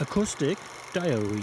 Acoustic Diary